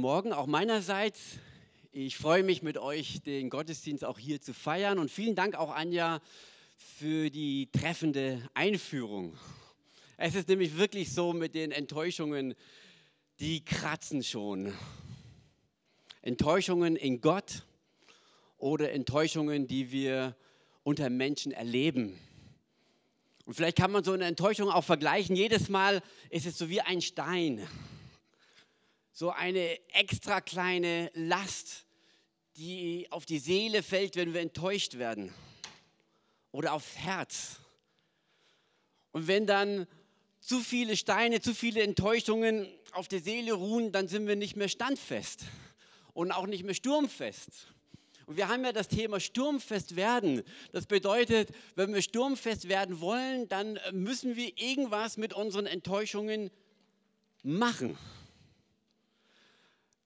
Morgen auch meinerseits. Ich freue mich mit euch, den Gottesdienst auch hier zu feiern. Und vielen Dank auch, Anja, für die treffende Einführung. Es ist nämlich wirklich so mit den Enttäuschungen, die kratzen schon. Enttäuschungen in Gott oder Enttäuschungen, die wir unter Menschen erleben. Und vielleicht kann man so eine Enttäuschung auch vergleichen. Jedes Mal ist es so wie ein Stein so eine extra kleine Last, die auf die Seele fällt, wenn wir enttäuscht werden oder aufs Herz. Und wenn dann zu viele Steine, zu viele Enttäuschungen auf der Seele ruhen, dann sind wir nicht mehr standfest und auch nicht mehr sturmfest. Und wir haben ja das Thema sturmfest werden. Das bedeutet, wenn wir sturmfest werden wollen, dann müssen wir irgendwas mit unseren Enttäuschungen machen.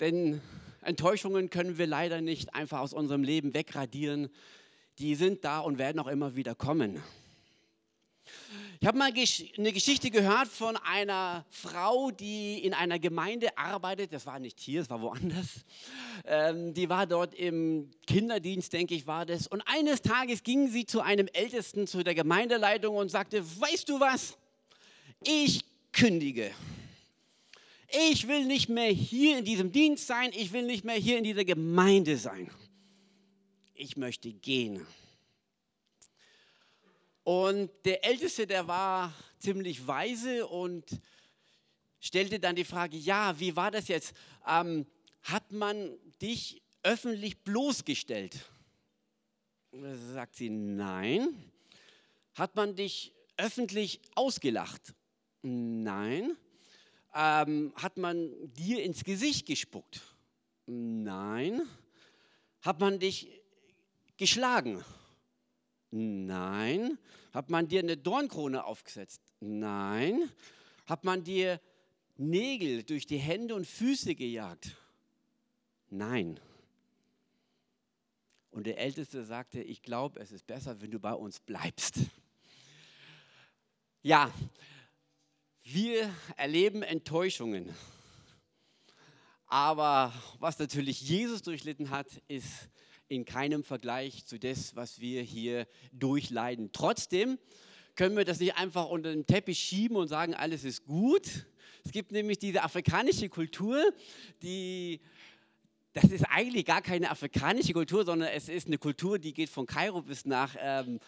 Denn Enttäuschungen können wir leider nicht einfach aus unserem Leben wegradieren. Die sind da und werden auch immer wieder kommen. Ich habe mal eine Geschichte gehört von einer Frau, die in einer Gemeinde arbeitet. Das war nicht hier, es war woanders. Ähm, die war dort im Kinderdienst, denke ich, war das. Und eines Tages ging sie zu einem Ältesten, zu der Gemeindeleitung und sagte: Weißt du was? Ich kündige ich will nicht mehr hier in diesem Dienst sein, ich will nicht mehr hier in dieser Gemeinde sein. Ich möchte gehen. Und der Älteste, der war ziemlich weise und stellte dann die Frage, ja, wie war das jetzt? Ähm, hat man dich öffentlich bloßgestellt? Sagt sie, nein. Hat man dich öffentlich ausgelacht? Nein. Ähm, hat man dir ins Gesicht gespuckt? Nein. Hat man dich geschlagen? Nein. Hat man dir eine Dornkrone aufgesetzt? Nein. Hat man dir Nägel durch die Hände und Füße gejagt? Nein. Und der Älteste sagte, ich glaube, es ist besser, wenn du bei uns bleibst. Ja, wir erleben Enttäuschungen. Aber was natürlich Jesus durchlitten hat, ist in keinem Vergleich zu dem, was wir hier durchleiden. Trotzdem können wir das nicht einfach unter den Teppich schieben und sagen, alles ist gut. Es gibt nämlich diese afrikanische Kultur, die das ist eigentlich gar keine afrikanische Kultur, sondern es ist eine Kultur, die geht von Kairo bis nach, ähm,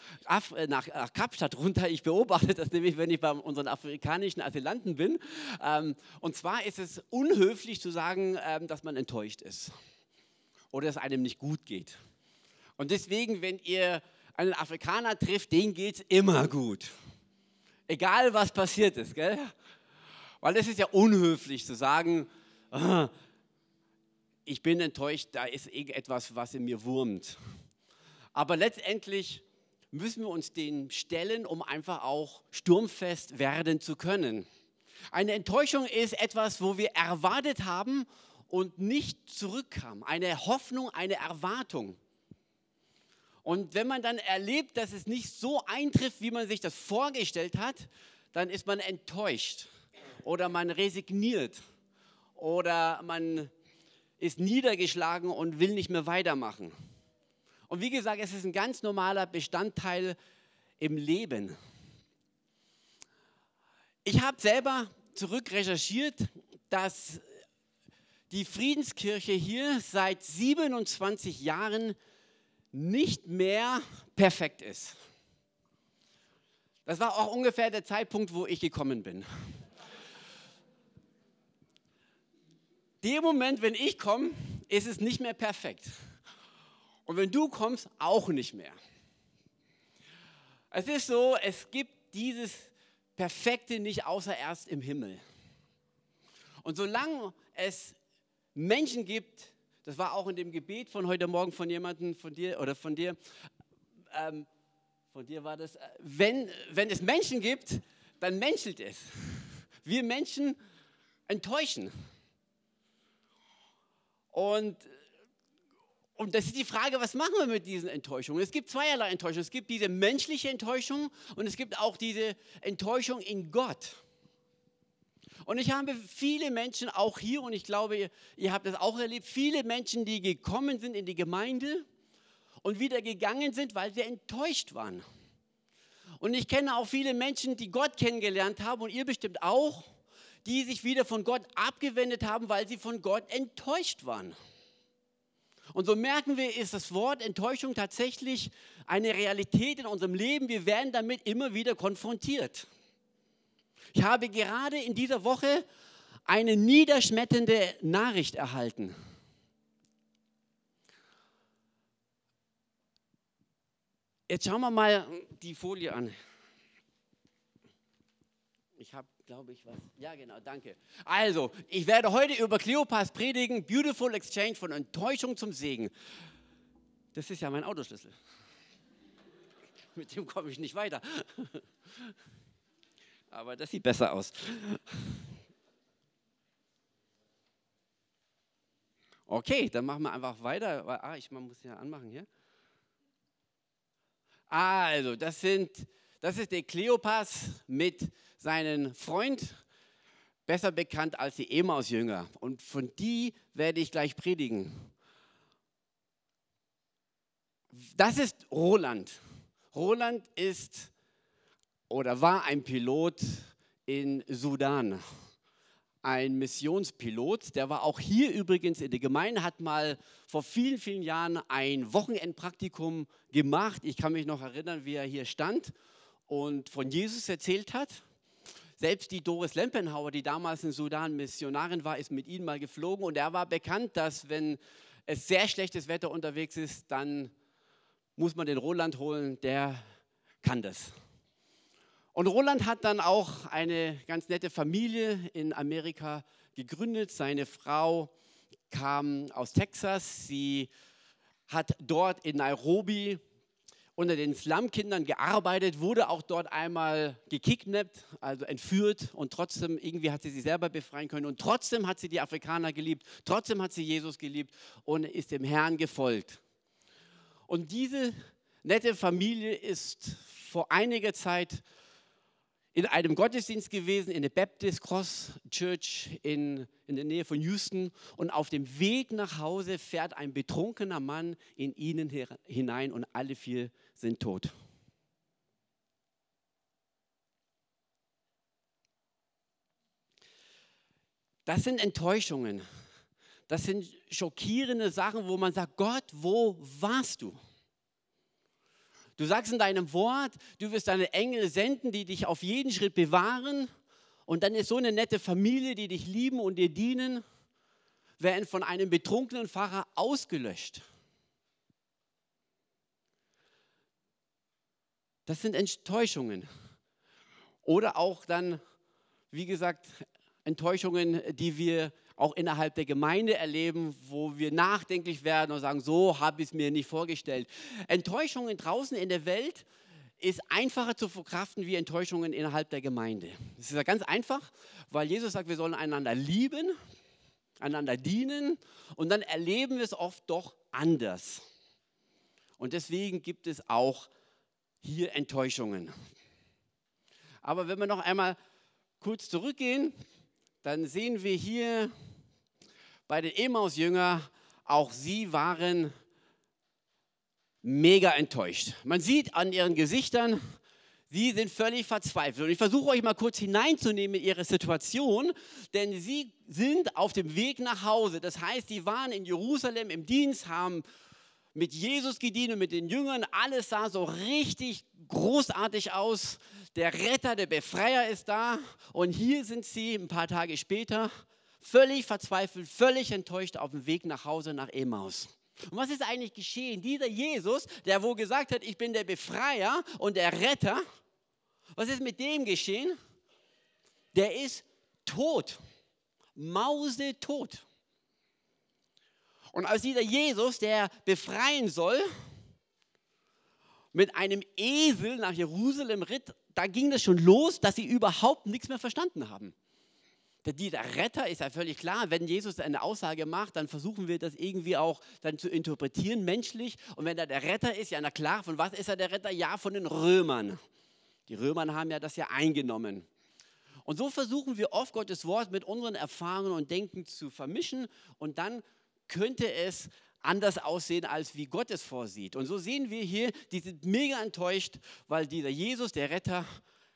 äh, nach, nach Kapstadt runter. Ich beobachte das nämlich, wenn ich bei unseren afrikanischen Asylanten bin. Ähm, und zwar ist es unhöflich zu sagen, ähm, dass man enttäuscht ist oder es einem nicht gut geht. Und deswegen, wenn ihr einen Afrikaner trifft, denen geht es immer gut. Egal, was passiert ist. Gell? Weil es ist ja unhöflich zu sagen, ah, ich bin enttäuscht, da ist irgendetwas, was in mir wurmt. Aber letztendlich müssen wir uns den stellen, um einfach auch sturmfest werden zu können. Eine Enttäuschung ist etwas, wo wir erwartet haben und nicht zurückkam. Eine Hoffnung, eine Erwartung. Und wenn man dann erlebt, dass es nicht so eintrifft, wie man sich das vorgestellt hat, dann ist man enttäuscht oder man resigniert oder man ist niedergeschlagen und will nicht mehr weitermachen. Und wie gesagt, es ist ein ganz normaler Bestandteil im Leben. Ich habe selber zurück recherchiert, dass die Friedenskirche hier seit 27 Jahren nicht mehr perfekt ist. Das war auch ungefähr der Zeitpunkt, wo ich gekommen bin. Dem Moment, wenn ich komme, ist es nicht mehr perfekt. Und wenn du kommst, auch nicht mehr. Es ist so, es gibt dieses Perfekte nicht außer erst im Himmel. Und solange es Menschen gibt, das war auch in dem Gebet von heute Morgen von jemandem, von dir oder von dir, ähm, von dir war das, wenn, wenn es Menschen gibt, dann menschelt es. Wir Menschen enttäuschen. Und, und das ist die Frage, was machen wir mit diesen Enttäuschungen? Es gibt zweierlei Enttäuschungen. Es gibt diese menschliche Enttäuschung und es gibt auch diese Enttäuschung in Gott. Und ich habe viele Menschen auch hier, und ich glaube, ihr, ihr habt das auch erlebt, viele Menschen, die gekommen sind in die Gemeinde und wieder gegangen sind, weil sie enttäuscht waren. Und ich kenne auch viele Menschen, die Gott kennengelernt haben und ihr bestimmt auch, die sich wieder von Gott abgewendet haben, weil sie von Gott enttäuscht waren. Und so merken wir, ist das Wort Enttäuschung tatsächlich eine Realität in unserem Leben. Wir werden damit immer wieder konfrontiert. Ich habe gerade in dieser Woche eine niederschmetternde Nachricht erhalten. Jetzt schauen wir mal die Folie an. Ich habe, glaube ich, was. Ja, genau, danke. Also, ich werde heute über Kleopas predigen, Beautiful Exchange von Enttäuschung zum Segen. Das ist ja mein Autoschlüssel. Mit dem komme ich nicht weiter. Aber das sieht besser aus. Okay, dann machen wir einfach weiter. Ah, ich muss ja anmachen hier. Also, das, sind, das ist der Kleopas mit seinem Freund, besser bekannt als die Emaus-Jünger. Und von die werde ich gleich predigen. Das ist Roland. Roland ist oder war ein Pilot in Sudan. Ein Missionspilot, der war auch hier übrigens in der Gemeinde, hat mal vor vielen, vielen Jahren ein Wochenendpraktikum gemacht. Ich kann mich noch erinnern, wie er hier stand und von Jesus erzählt hat. Selbst die Doris Lempenhauer, die damals in Sudan Missionarin war, ist mit ihm mal geflogen und er war bekannt, dass wenn es sehr schlechtes Wetter unterwegs ist, dann muss man den Roland holen, der kann das. Und Roland hat dann auch eine ganz nette Familie in Amerika gegründet. Seine Frau kam aus Texas. Sie hat dort in Nairobi unter den Slum-Kindern gearbeitet, wurde auch dort einmal gekidnappt, also entführt und trotzdem irgendwie hat sie sich selber befreien können und trotzdem hat sie die Afrikaner geliebt, trotzdem hat sie Jesus geliebt und ist dem Herrn gefolgt. Und diese nette Familie ist vor einiger Zeit in einem Gottesdienst gewesen, in der Baptist Cross Church in, in der Nähe von Houston. Und auf dem Weg nach Hause fährt ein betrunkener Mann in ihnen hinein und alle vier sind tot. Das sind Enttäuschungen. Das sind schockierende Sachen, wo man sagt, Gott, wo warst du? Du sagst in deinem Wort, du wirst deine Engel senden, die dich auf jeden Schritt bewahren. Und dann ist so eine nette Familie, die dich lieben und dir dienen, werden von einem betrunkenen Pfarrer ausgelöscht. Das sind Enttäuschungen. Oder auch dann, wie gesagt, Enttäuschungen, die wir auch innerhalb der Gemeinde erleben, wo wir nachdenklich werden und sagen, so habe ich es mir nicht vorgestellt. Enttäuschungen draußen in der Welt ist einfacher zu verkraften wie Enttäuschungen innerhalb der Gemeinde. Das ist ja ganz einfach, weil Jesus sagt, wir sollen einander lieben, einander dienen und dann erleben wir es oft doch anders. Und deswegen gibt es auch hier Enttäuschungen. Aber wenn wir noch einmal kurz zurückgehen, dann sehen wir hier bei den Emmaus-Jüngern, auch sie waren mega enttäuscht. Man sieht an ihren Gesichtern, sie sind völlig verzweifelt. Und ich versuche euch mal kurz hineinzunehmen in ihre Situation, denn sie sind auf dem Weg nach Hause. Das heißt, sie waren in Jerusalem im Dienst, haben mit Jesus gedient und mit den Jüngern. Alles sah so richtig großartig aus. Der Retter, der Befreier ist da. Und hier sind sie ein paar Tage später völlig verzweifelt, völlig enttäuscht auf dem Weg nach Hause nach Emmaus. Und was ist eigentlich geschehen? Dieser Jesus, der wohl gesagt hat, ich bin der Befreier und der Retter, was ist mit dem geschehen? Der ist tot, mausetot. Und als dieser Jesus, der befreien soll, mit einem Esel nach Jerusalem ritt, da ging das schon los, dass sie überhaupt nichts mehr verstanden haben. Der Retter ist ja völlig klar. Wenn Jesus eine Aussage macht, dann versuchen wir das irgendwie auch dann zu interpretieren, menschlich. Und wenn er der Retter ist, ja, na klar, von was ist er der Retter? Ja, von den Römern. Die Römer haben ja das ja eingenommen. Und so versuchen wir oft Gottes Wort mit unseren Erfahrungen und Denken zu vermischen und dann könnte es anders aussehen, als wie Gott es vorsieht. Und so sehen wir hier, die sind mega enttäuscht, weil dieser Jesus, der Retter,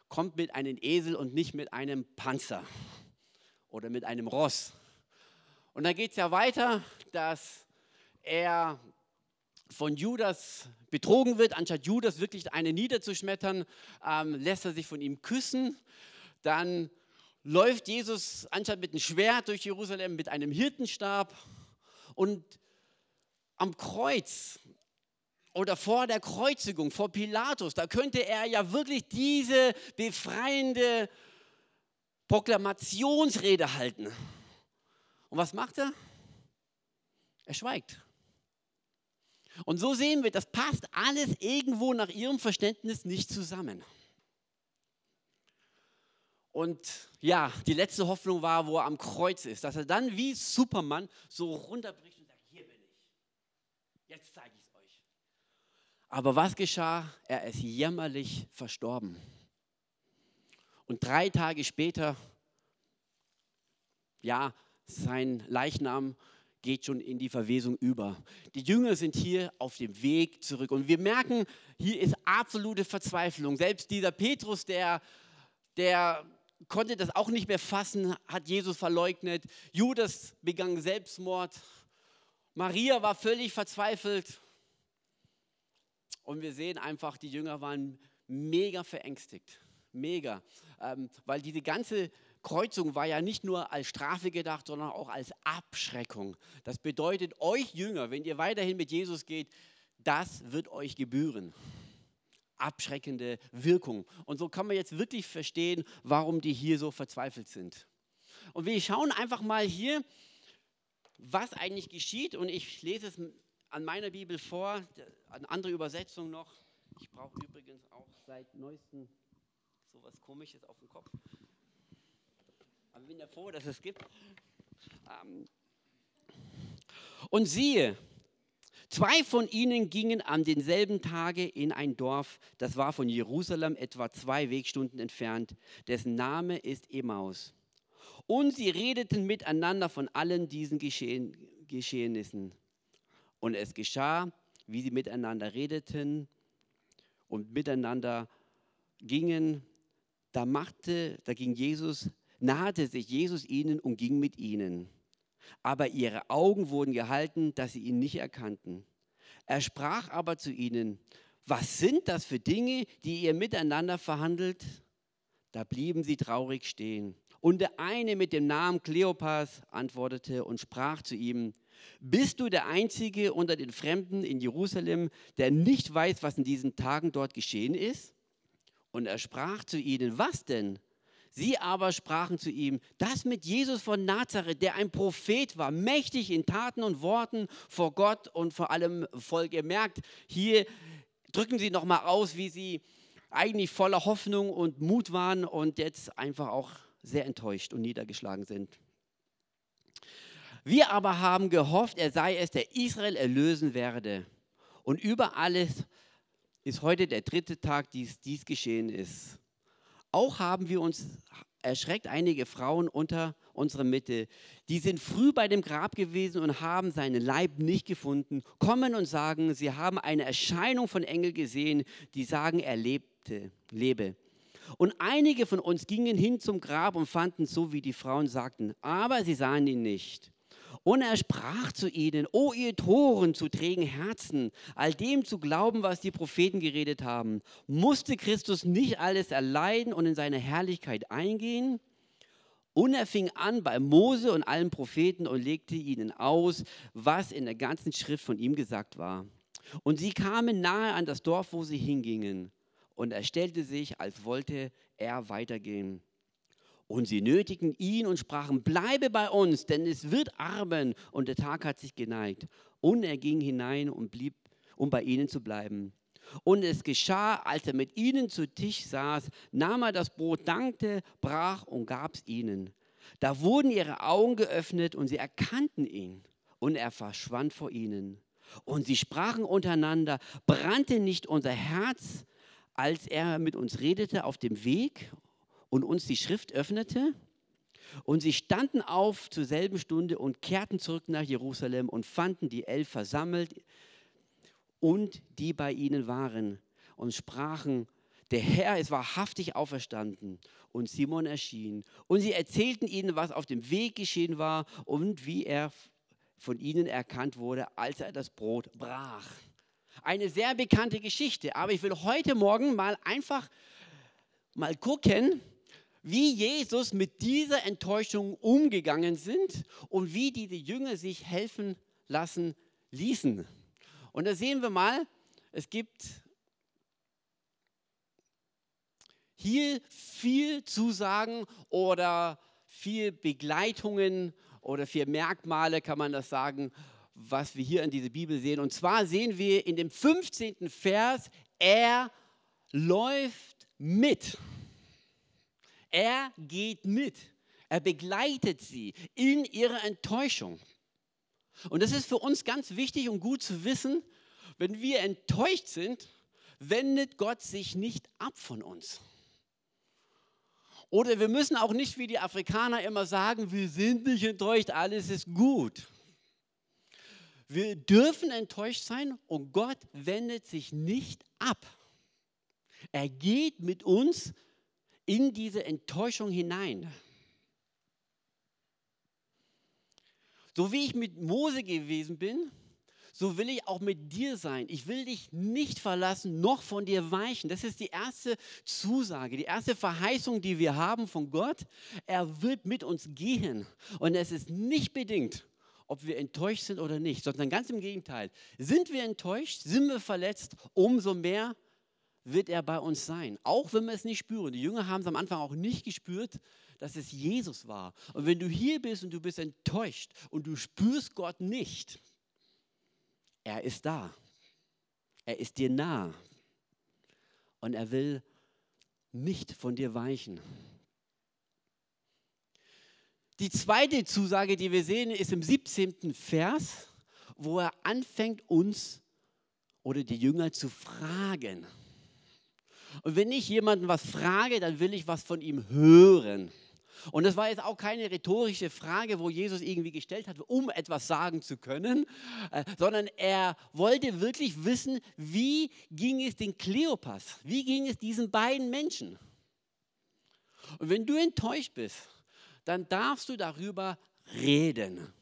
kommt mit einem Esel und nicht mit einem Panzer oder mit einem Ross. Und dann geht es ja weiter, dass er von Judas betrogen wird. Anstatt Judas wirklich eine niederzuschmettern, ähm, lässt er sich von ihm küssen. Dann läuft Jesus anstatt mit einem Schwert durch Jerusalem mit einem Hirtenstab. Und am Kreuz oder vor der Kreuzigung, vor Pilatus, da könnte er ja wirklich diese befreiende Proklamationsrede halten. Und was macht er? Er schweigt. Und so sehen wir, das passt alles irgendwo nach ihrem Verständnis nicht zusammen. Und ja, die letzte Hoffnung war, wo er am Kreuz ist, dass er dann wie Superman so runterbricht und sagt, hier bin ich. Jetzt zeige ich es euch. Aber was geschah? Er ist jämmerlich verstorben. Und drei Tage später, ja, sein Leichnam geht schon in die Verwesung über. Die Jünger sind hier auf dem Weg zurück und wir merken, hier ist absolute Verzweiflung. Selbst dieser Petrus, der, der konnte das auch nicht mehr fassen, hat Jesus verleugnet. Judas begann Selbstmord. Maria war völlig verzweifelt. Und wir sehen einfach, die Jünger waren mega verängstigt. Mega. Ähm, weil diese ganze Kreuzung war ja nicht nur als Strafe gedacht, sondern auch als Abschreckung. Das bedeutet, euch Jünger, wenn ihr weiterhin mit Jesus geht, das wird euch gebühren. Abschreckende Wirkung. Und so kann man jetzt wirklich verstehen, warum die hier so verzweifelt sind. Und wir schauen einfach mal hier, was eigentlich geschieht. Und ich lese es an meiner Bibel vor, eine andere Übersetzung noch. Ich brauche übrigens auch seit neuestem sowas Komisches auf dem Kopf. Aber ich bin ja froh, dass es gibt. Ähm, und siehe, zwei von ihnen gingen an denselben Tage in ein Dorf, das war von Jerusalem etwa zwei Wegstunden entfernt, dessen Name ist Emmaus. Und sie redeten miteinander von allen diesen Geschehen, Geschehnissen. Und es geschah, wie sie miteinander redeten und miteinander gingen, da machte, da ging Jesus nahte sich Jesus ihnen und ging mit ihnen. Aber ihre Augen wurden gehalten, dass sie ihn nicht erkannten. Er sprach aber zu ihnen, was sind das für Dinge, die ihr miteinander verhandelt? Da blieben sie traurig stehen. Und der eine mit dem Namen Kleopas antwortete und sprach zu ihm, bist du der Einzige unter den Fremden in Jerusalem, der nicht weiß, was in diesen Tagen dort geschehen ist? Und er sprach zu ihnen, was denn? Sie aber sprachen zu ihm, das mit Jesus von Nazareth, der ein Prophet war, mächtig in Taten und Worten vor Gott und vor allem Volk. Ihr merkt, hier drücken sie nochmal aus, wie sie eigentlich voller Hoffnung und Mut waren und jetzt einfach auch sehr enttäuscht und niedergeschlagen sind. Wir aber haben gehofft, er sei es, der Israel erlösen werde. Und über alles ist heute der dritte Tag, dies, dies geschehen ist. Auch haben wir uns erschreckt einige Frauen unter unserer Mitte. Die sind früh bei dem Grab gewesen und haben seinen Leib nicht gefunden, kommen und sagen, sie haben eine Erscheinung von Engel gesehen, die sagen, er lebte, lebe. Und einige von uns gingen hin zum Grab und fanden so, wie die Frauen sagten, aber sie sahen ihn nicht. Und er sprach zu ihnen, O ihr Toren zu trägen Herzen, all dem zu glauben, was die Propheten geredet haben. Musste Christus nicht alles erleiden und in seine Herrlichkeit eingehen? Und er fing an bei Mose und allen Propheten und legte ihnen aus, was in der ganzen Schrift von ihm gesagt war. Und sie kamen nahe an das Dorf, wo sie hingingen. Und er stellte sich, als wollte er weitergehen. Und sie nötigten ihn und sprachen, bleibe bei uns, denn es wird Arben und der Tag hat sich geneigt. Und er ging hinein und blieb, um bei ihnen zu bleiben. Und es geschah, als er mit ihnen zu Tisch saß, nahm er das Brot, dankte, brach und gab es ihnen. Da wurden ihre Augen geöffnet und sie erkannten ihn. Und er verschwand vor ihnen. Und sie sprachen untereinander, brannte nicht unser Herz, als er mit uns redete auf dem Weg und uns die Schrift öffnete. Und sie standen auf zur selben Stunde und kehrten zurück nach Jerusalem und fanden die elf versammelt und die bei ihnen waren und sprachen, der Herr ist wahrhaftig auferstanden und Simon erschien. Und sie erzählten ihnen, was auf dem Weg geschehen war und wie er von ihnen erkannt wurde, als er das Brot brach. Eine sehr bekannte Geschichte, aber ich will heute Morgen mal einfach mal gucken, wie Jesus mit dieser Enttäuschung umgegangen sind und wie diese Jünger sich helfen lassen ließen. Und da sehen wir mal, es gibt hier viel Zusagen oder viel Begleitungen oder vier Merkmale, kann man das sagen, was wir hier in dieser Bibel sehen. Und zwar sehen wir in dem 15. Vers, er läuft mit. Er geht mit. Er begleitet sie in ihrer Enttäuschung. Und das ist für uns ganz wichtig und gut zu wissen, wenn wir enttäuscht sind, wendet Gott sich nicht ab von uns. Oder wir müssen auch nicht wie die Afrikaner immer sagen, wir sind nicht enttäuscht, alles ist gut. Wir dürfen enttäuscht sein und Gott wendet sich nicht ab. Er geht mit uns in diese Enttäuschung hinein. So wie ich mit Mose gewesen bin, so will ich auch mit dir sein. Ich will dich nicht verlassen, noch von dir weichen. Das ist die erste Zusage, die erste Verheißung, die wir haben von Gott. Er wird mit uns gehen. Und es ist nicht bedingt, ob wir enttäuscht sind oder nicht, sondern ganz im Gegenteil. Sind wir enttäuscht, sind wir verletzt, umso mehr wird er bei uns sein. Auch wenn wir es nicht spüren. Die Jünger haben es am Anfang auch nicht gespürt, dass es Jesus war. Und wenn du hier bist und du bist enttäuscht und du spürst Gott nicht, er ist da. Er ist dir nah. Und er will nicht von dir weichen. Die zweite Zusage, die wir sehen, ist im 17. Vers, wo er anfängt, uns oder die Jünger zu fragen. Und wenn ich jemanden was frage, dann will ich was von ihm hören. Und das war jetzt auch keine rhetorische Frage, wo Jesus irgendwie gestellt hat, um etwas sagen zu können, äh, sondern er wollte wirklich wissen, wie ging es den Kleopas, wie ging es diesen beiden Menschen. Und wenn du enttäuscht bist, dann darfst du darüber reden.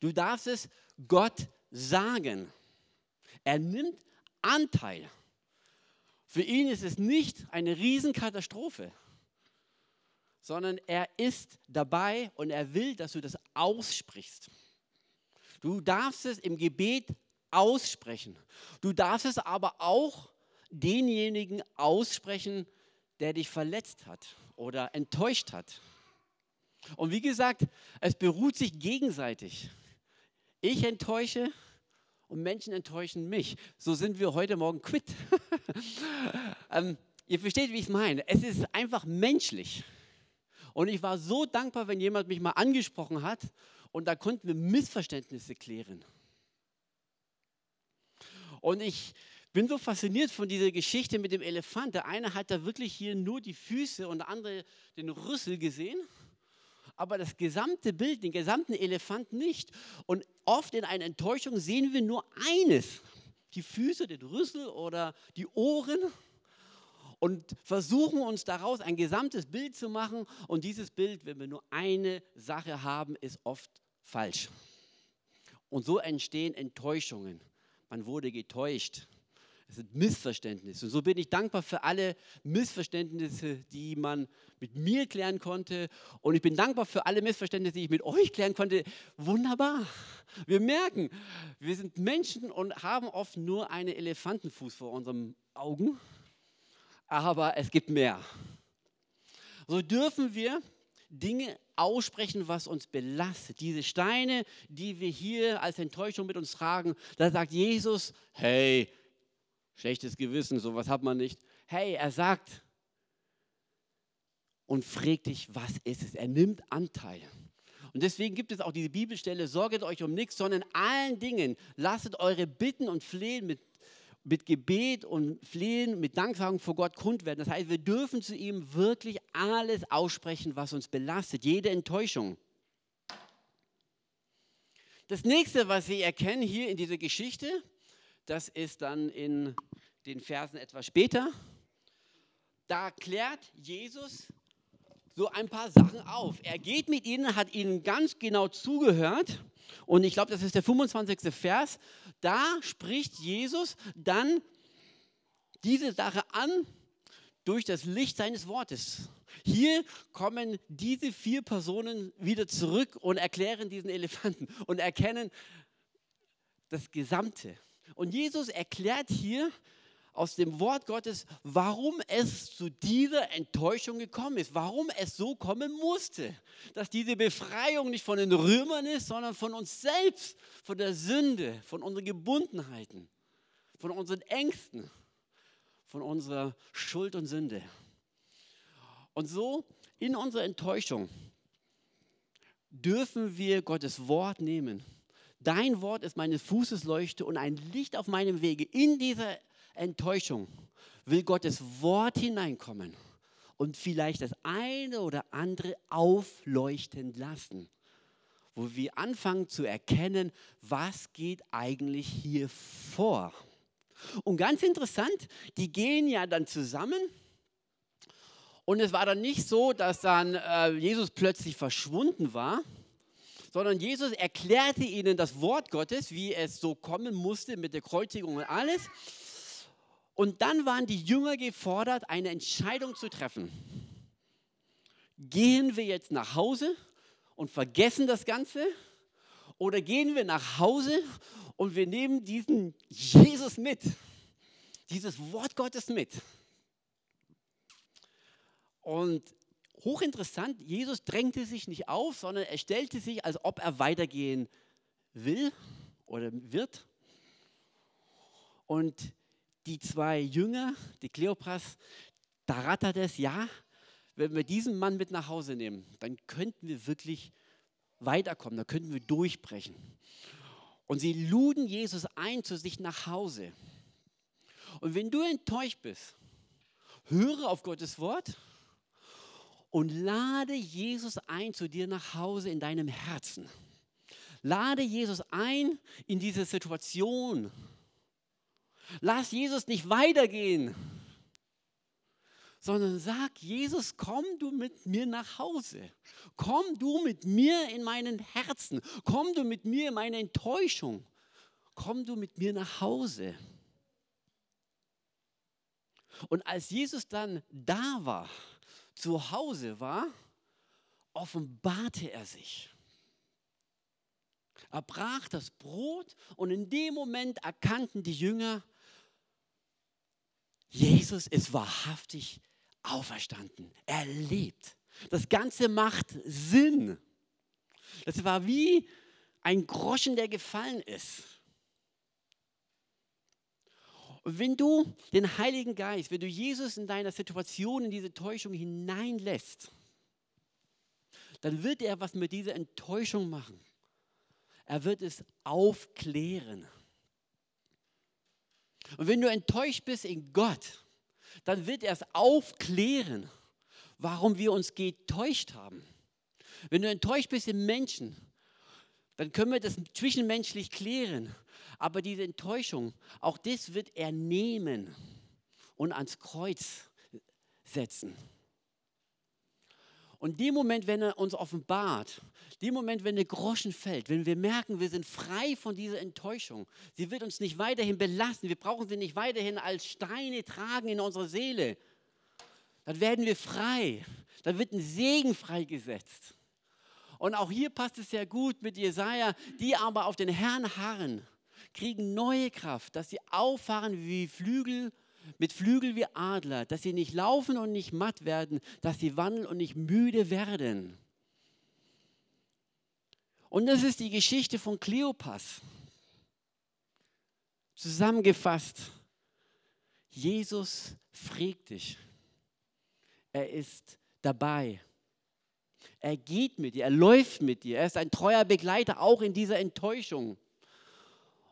Du darfst es Gott sagen. Er nimmt Anteil. Für ihn ist es nicht eine Riesenkatastrophe sondern er ist dabei und er will, dass du das aussprichst. Du darfst es im Gebet aussprechen. Du darfst es aber auch denjenigen aussprechen, der dich verletzt hat oder enttäuscht hat. Und wie gesagt, es beruht sich gegenseitig. Ich enttäusche und Menschen enttäuschen mich. So sind wir heute Morgen quitt. ähm, ihr versteht, wie ich es meine. Es ist einfach menschlich. Und ich war so dankbar, wenn jemand mich mal angesprochen hat und da konnten wir Missverständnisse klären. Und ich bin so fasziniert von dieser Geschichte mit dem Elefant. Der eine hat da wirklich hier nur die Füße und der andere den Rüssel gesehen, aber das gesamte Bild, den gesamten Elefant nicht. Und oft in einer Enttäuschung sehen wir nur eines, die Füße, den Rüssel oder die Ohren und versuchen uns daraus ein gesamtes Bild zu machen. Und dieses Bild, wenn wir nur eine Sache haben, ist oft falsch. Und so entstehen Enttäuschungen. Man wurde getäuscht. Es sind Missverständnisse. Und so bin ich dankbar für alle Missverständnisse, die man mit mir klären konnte. Und ich bin dankbar für alle Missverständnisse, die ich mit euch klären konnte. Wunderbar. Wir merken, wir sind Menschen und haben oft nur einen Elefantenfuß vor unseren Augen aber es gibt mehr. So dürfen wir Dinge aussprechen, was uns belastet. Diese Steine, die wir hier als Enttäuschung mit uns tragen, da sagt Jesus, hey, schlechtes Gewissen, sowas hat man nicht. Hey, er sagt und fragt dich, was ist es? Er nimmt Anteil. Und deswegen gibt es auch diese Bibelstelle, sorget euch um nichts, sondern allen Dingen lasst eure Bitten und Flehen mit mit Gebet und Flehen, mit Danksagung vor Gott kund werden. Das heißt, wir dürfen zu ihm wirklich alles aussprechen, was uns belastet, jede Enttäuschung. Das nächste, was Sie erkennen hier in dieser Geschichte, das ist dann in den Versen etwas später. Da klärt Jesus so ein paar Sachen auf. Er geht mit ihnen, hat ihnen ganz genau zugehört. Und ich glaube, das ist der 25. Vers. Da spricht Jesus dann diese Sache an durch das Licht seines Wortes. Hier kommen diese vier Personen wieder zurück und erklären diesen Elefanten und erkennen das Gesamte. Und Jesus erklärt hier aus dem Wort Gottes, warum es zu dieser Enttäuschung gekommen ist, warum es so kommen musste, dass diese Befreiung nicht von den Römern ist, sondern von uns selbst, von der Sünde, von unseren Gebundenheiten, von unseren Ängsten, von unserer Schuld und Sünde. Und so in unserer Enttäuschung dürfen wir Gottes Wort nehmen. Dein Wort ist meines Fußes Leuchte und ein Licht auf meinem Wege. In dieser Enttäuschung will Gottes Wort hineinkommen und vielleicht das eine oder andere aufleuchten lassen, wo wir anfangen zu erkennen, was geht eigentlich hier vor. Und ganz interessant, die gehen ja dann zusammen und es war dann nicht so, dass dann äh, Jesus plötzlich verschwunden war, sondern Jesus erklärte ihnen das Wort Gottes, wie es so kommen musste mit der Kreuzigung und alles. Und dann waren die Jünger gefordert, eine Entscheidung zu treffen. Gehen wir jetzt nach Hause und vergessen das Ganze? Oder gehen wir nach Hause und wir nehmen diesen Jesus mit, dieses Wort Gottes mit? Und hochinteressant, Jesus drängte sich nicht auf, sondern er stellte sich, als ob er weitergehen will oder wird. Und die zwei Jünger, die Kleopras, da rattert es, ja, wenn wir diesen Mann mit nach Hause nehmen, dann könnten wir wirklich weiterkommen, dann könnten wir durchbrechen. Und sie luden Jesus ein zu sich nach Hause. Und wenn du enttäuscht bist, höre auf Gottes Wort und lade Jesus ein zu dir nach Hause in deinem Herzen. Lade Jesus ein in diese Situation, Lass Jesus nicht weitergehen, sondern sag, Jesus, komm du mit mir nach Hause. Komm du mit mir in meinen Herzen. Komm du mit mir in meine Enttäuschung. Komm du mit mir nach Hause. Und als Jesus dann da war, zu Hause war, offenbarte er sich. Er brach das Brot und in dem Moment erkannten die Jünger, Jesus ist wahrhaftig auferstanden. Er lebt. Das Ganze macht Sinn. Das war wie ein Groschen, der gefallen ist. Und wenn du den Heiligen Geist, wenn du Jesus in deiner Situation, in diese Täuschung hineinlässt, dann wird er was mit dieser Enttäuschung machen. Er wird es aufklären. Und wenn du enttäuscht bist in Gott, dann wird er es aufklären, warum wir uns getäuscht haben. Wenn du enttäuscht bist in Menschen, dann können wir das zwischenmenschlich klären. Aber diese Enttäuschung, auch das wird er nehmen und ans Kreuz setzen. Und dem Moment, wenn er uns offenbart, dem Moment, wenn der Groschen fällt, wenn wir merken, wir sind frei von dieser Enttäuschung, sie wird uns nicht weiterhin belasten, wir brauchen sie nicht weiterhin als Steine tragen in unserer Seele, dann werden wir frei, dann wird ein Segen freigesetzt. Und auch hier passt es sehr gut mit Jesaja, die aber auf den Herrn harren, kriegen neue Kraft, dass sie auffahren wie Flügel mit Flügel wie Adler, dass sie nicht laufen und nicht matt werden, dass sie wandeln und nicht müde werden. Und das ist die Geschichte von Kleopas. Zusammengefasst, Jesus fragt dich. Er ist dabei. Er geht mit dir, er läuft mit dir. Er ist ein treuer Begleiter, auch in dieser Enttäuschung.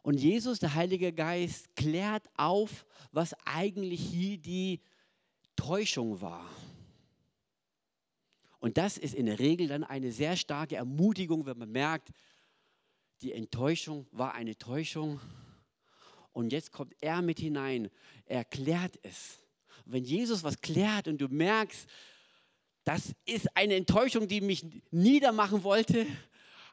Und Jesus, der Heilige Geist, klärt auf, was eigentlich hier die Täuschung war. Und das ist in der Regel dann eine sehr starke Ermutigung, wenn man merkt, die Enttäuschung war eine Täuschung. Und jetzt kommt er mit hinein, er klärt es. Wenn Jesus was klärt und du merkst, das ist eine Enttäuschung, die mich niedermachen wollte,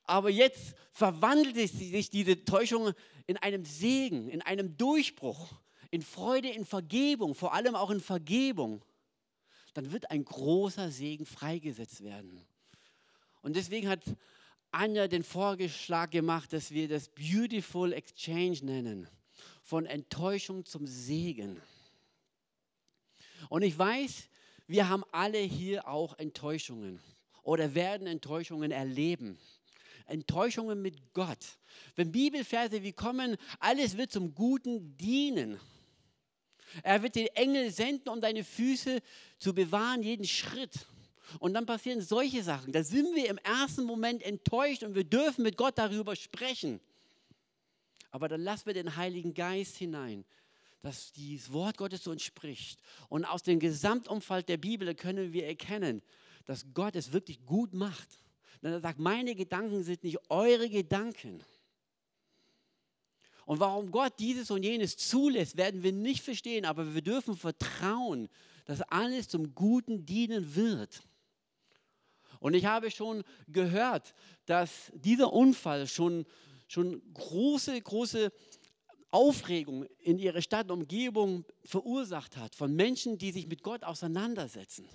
aber jetzt verwandelt sich diese Täuschung in einem Segen, in einem Durchbruch, in Freude, in Vergebung, vor allem auch in Vergebung, dann wird ein großer Segen freigesetzt werden. Und deswegen hat Anja den Vorschlag gemacht, dass wir das Beautiful Exchange nennen, von Enttäuschung zum Segen. Und ich weiß, wir haben alle hier auch Enttäuschungen oder werden Enttäuschungen erleben. Enttäuschungen mit Gott. Wenn Bibelverse wie kommen, alles wird zum Guten dienen. Er wird den Engel senden, um deine Füße zu bewahren, jeden Schritt. Und dann passieren solche Sachen. Da sind wir im ersten Moment enttäuscht und wir dürfen mit Gott darüber sprechen. Aber dann lassen wir den Heiligen Geist hinein, dass dieses Wort Gottes zu uns spricht. Und aus dem Gesamtumfeld der Bibel können wir erkennen, dass Gott es wirklich gut macht. Denn er sagt, meine Gedanken sind nicht eure Gedanken. Und warum Gott dieses und jenes zulässt, werden wir nicht verstehen, aber wir dürfen vertrauen, dass alles zum Guten dienen wird. Und ich habe schon gehört, dass dieser Unfall schon, schon große, große Aufregung in ihrer Stadt und Umgebung verursacht hat von Menschen, die sich mit Gott auseinandersetzen.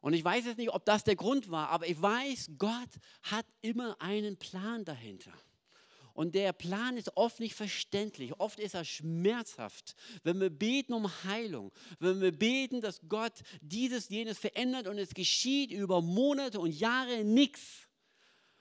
Und ich weiß jetzt nicht, ob das der Grund war, aber ich weiß, Gott hat immer einen Plan dahinter. Und der Plan ist oft nicht verständlich, oft ist er schmerzhaft. Wenn wir beten um Heilung, wenn wir beten, dass Gott dieses, jenes verändert und es geschieht über Monate und Jahre nichts,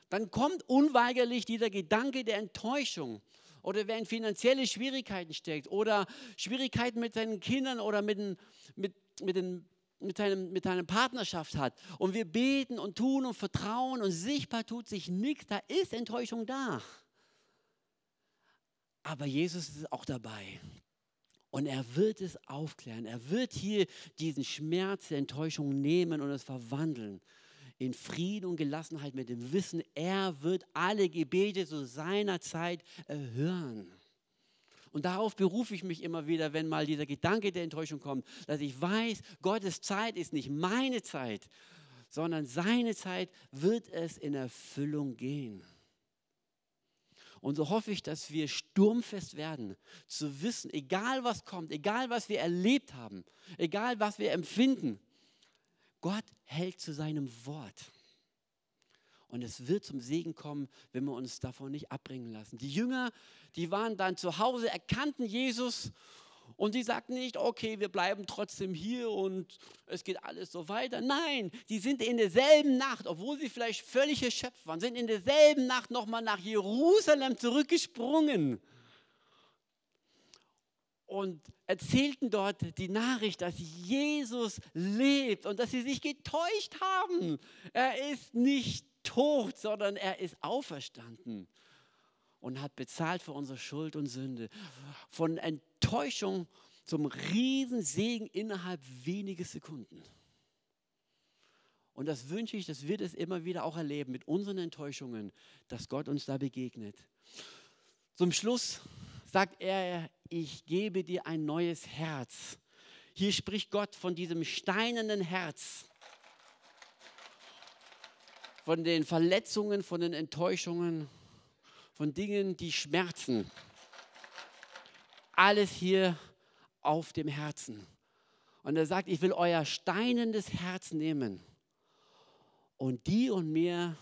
dann kommt unweigerlich dieser Gedanke der Enttäuschung. Oder wer in finanzielle Schwierigkeiten steckt oder Schwierigkeiten mit seinen Kindern oder mit, den, mit, mit den mit, einem, mit einer Partnerschaft hat und wir beten und tun und vertrauen und sichtbar tut sich nichts, da ist Enttäuschung da. Aber Jesus ist auch dabei. Und er wird es aufklären. Er wird hier diesen Schmerz der Enttäuschung nehmen und es verwandeln in Frieden und Gelassenheit mit dem Wissen, er wird alle Gebete zu seiner Zeit erhören. Und darauf berufe ich mich immer wieder, wenn mal dieser Gedanke der Enttäuschung kommt, dass ich weiß, Gottes Zeit ist nicht meine Zeit, sondern seine Zeit wird es in Erfüllung gehen. Und so hoffe ich, dass wir sturmfest werden, zu wissen, egal was kommt, egal was wir erlebt haben, egal was wir empfinden, Gott hält zu seinem Wort. Und es wird zum Segen kommen, wenn wir uns davon nicht abbringen lassen. Die Jünger, die waren dann zu Hause, erkannten Jesus und die sagten nicht, okay, wir bleiben trotzdem hier und es geht alles so weiter. Nein, die sind in derselben Nacht, obwohl sie vielleicht völlig erschöpft waren, sind in derselben Nacht nochmal nach Jerusalem zurückgesprungen und erzählten dort die Nachricht, dass Jesus lebt und dass sie sich getäuscht haben. Er ist nicht tot, sondern er ist auferstanden und hat bezahlt für unsere Schuld und Sünde. Von Enttäuschung zum Riesensegen innerhalb weniger Sekunden. Und das wünsche ich, dass wir das immer wieder auch erleben mit unseren Enttäuschungen, dass Gott uns da begegnet. Zum Schluss sagt er, ich gebe dir ein neues Herz. Hier spricht Gott von diesem steinernen Herz von den Verletzungen, von den Enttäuschungen, von Dingen, die schmerzen. Alles hier auf dem Herzen. Und er sagt, ich will euer steinendes Herz nehmen und die und mir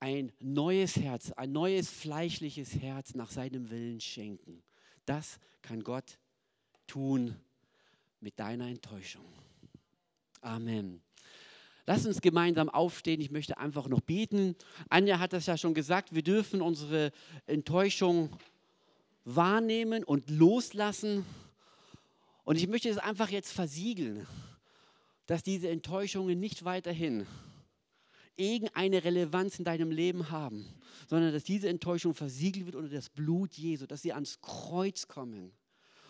ein neues Herz, ein neues fleischliches Herz nach seinem Willen schenken. Das kann Gott tun mit deiner Enttäuschung. Amen. Lass uns gemeinsam aufstehen. Ich möchte einfach noch beten. Anja hat das ja schon gesagt. Wir dürfen unsere Enttäuschung wahrnehmen und loslassen. Und ich möchte es einfach jetzt versiegeln, dass diese Enttäuschungen nicht weiterhin irgendeine Relevanz in deinem Leben haben, sondern dass diese Enttäuschung versiegelt wird unter das Blut Jesu, dass sie ans Kreuz kommen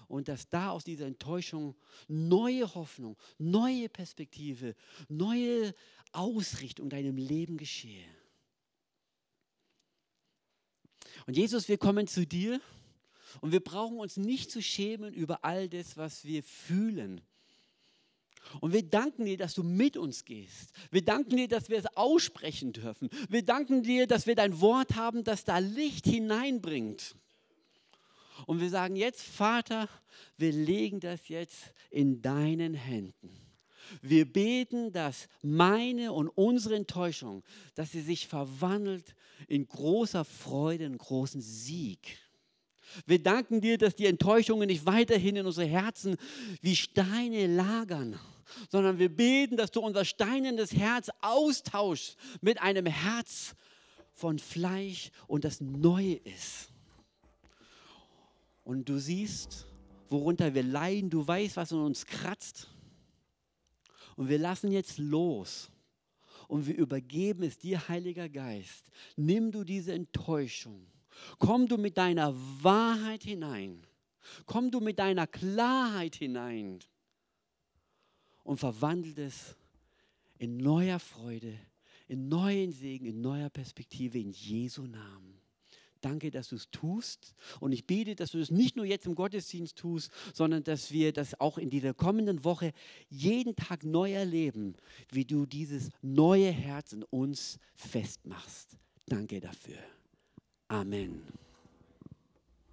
und dass da aus dieser Enttäuschung neue Hoffnung, neue Perspektive, neue Ausrichtung deinem Leben geschehe. Und Jesus, wir kommen zu dir und wir brauchen uns nicht zu schämen über all das, was wir fühlen. Und wir danken dir, dass du mit uns gehst. Wir danken dir, dass wir es aussprechen dürfen. Wir danken dir, dass wir dein Wort haben, das da Licht hineinbringt. Und wir sagen jetzt, Vater, wir legen das jetzt in deinen Händen. Wir beten, dass meine und unsere Enttäuschung, dass sie sich verwandelt in großer Freude, in großen Sieg. Wir danken dir, dass die Enttäuschungen nicht weiterhin in unsere Herzen wie Steine lagern, sondern wir beten, dass du unser steinendes Herz austauschst mit einem Herz von Fleisch und das neu ist. Und du siehst, worunter wir leiden, du weißt, was in uns kratzt. Und wir lassen jetzt los und wir übergeben es dir, Heiliger Geist. Nimm du diese Enttäuschung. Komm du mit deiner Wahrheit hinein. Komm du mit deiner Klarheit hinein und verwandelt es in neuer Freude, in neuen Segen, in neuer Perspektive in Jesu Namen. Danke, dass du es tust. Und ich bete, dass du es nicht nur jetzt im Gottesdienst tust, sondern dass wir das auch in dieser kommenden Woche jeden Tag neu erleben, wie du dieses neue Herz in uns festmachst. Danke dafür. Amen.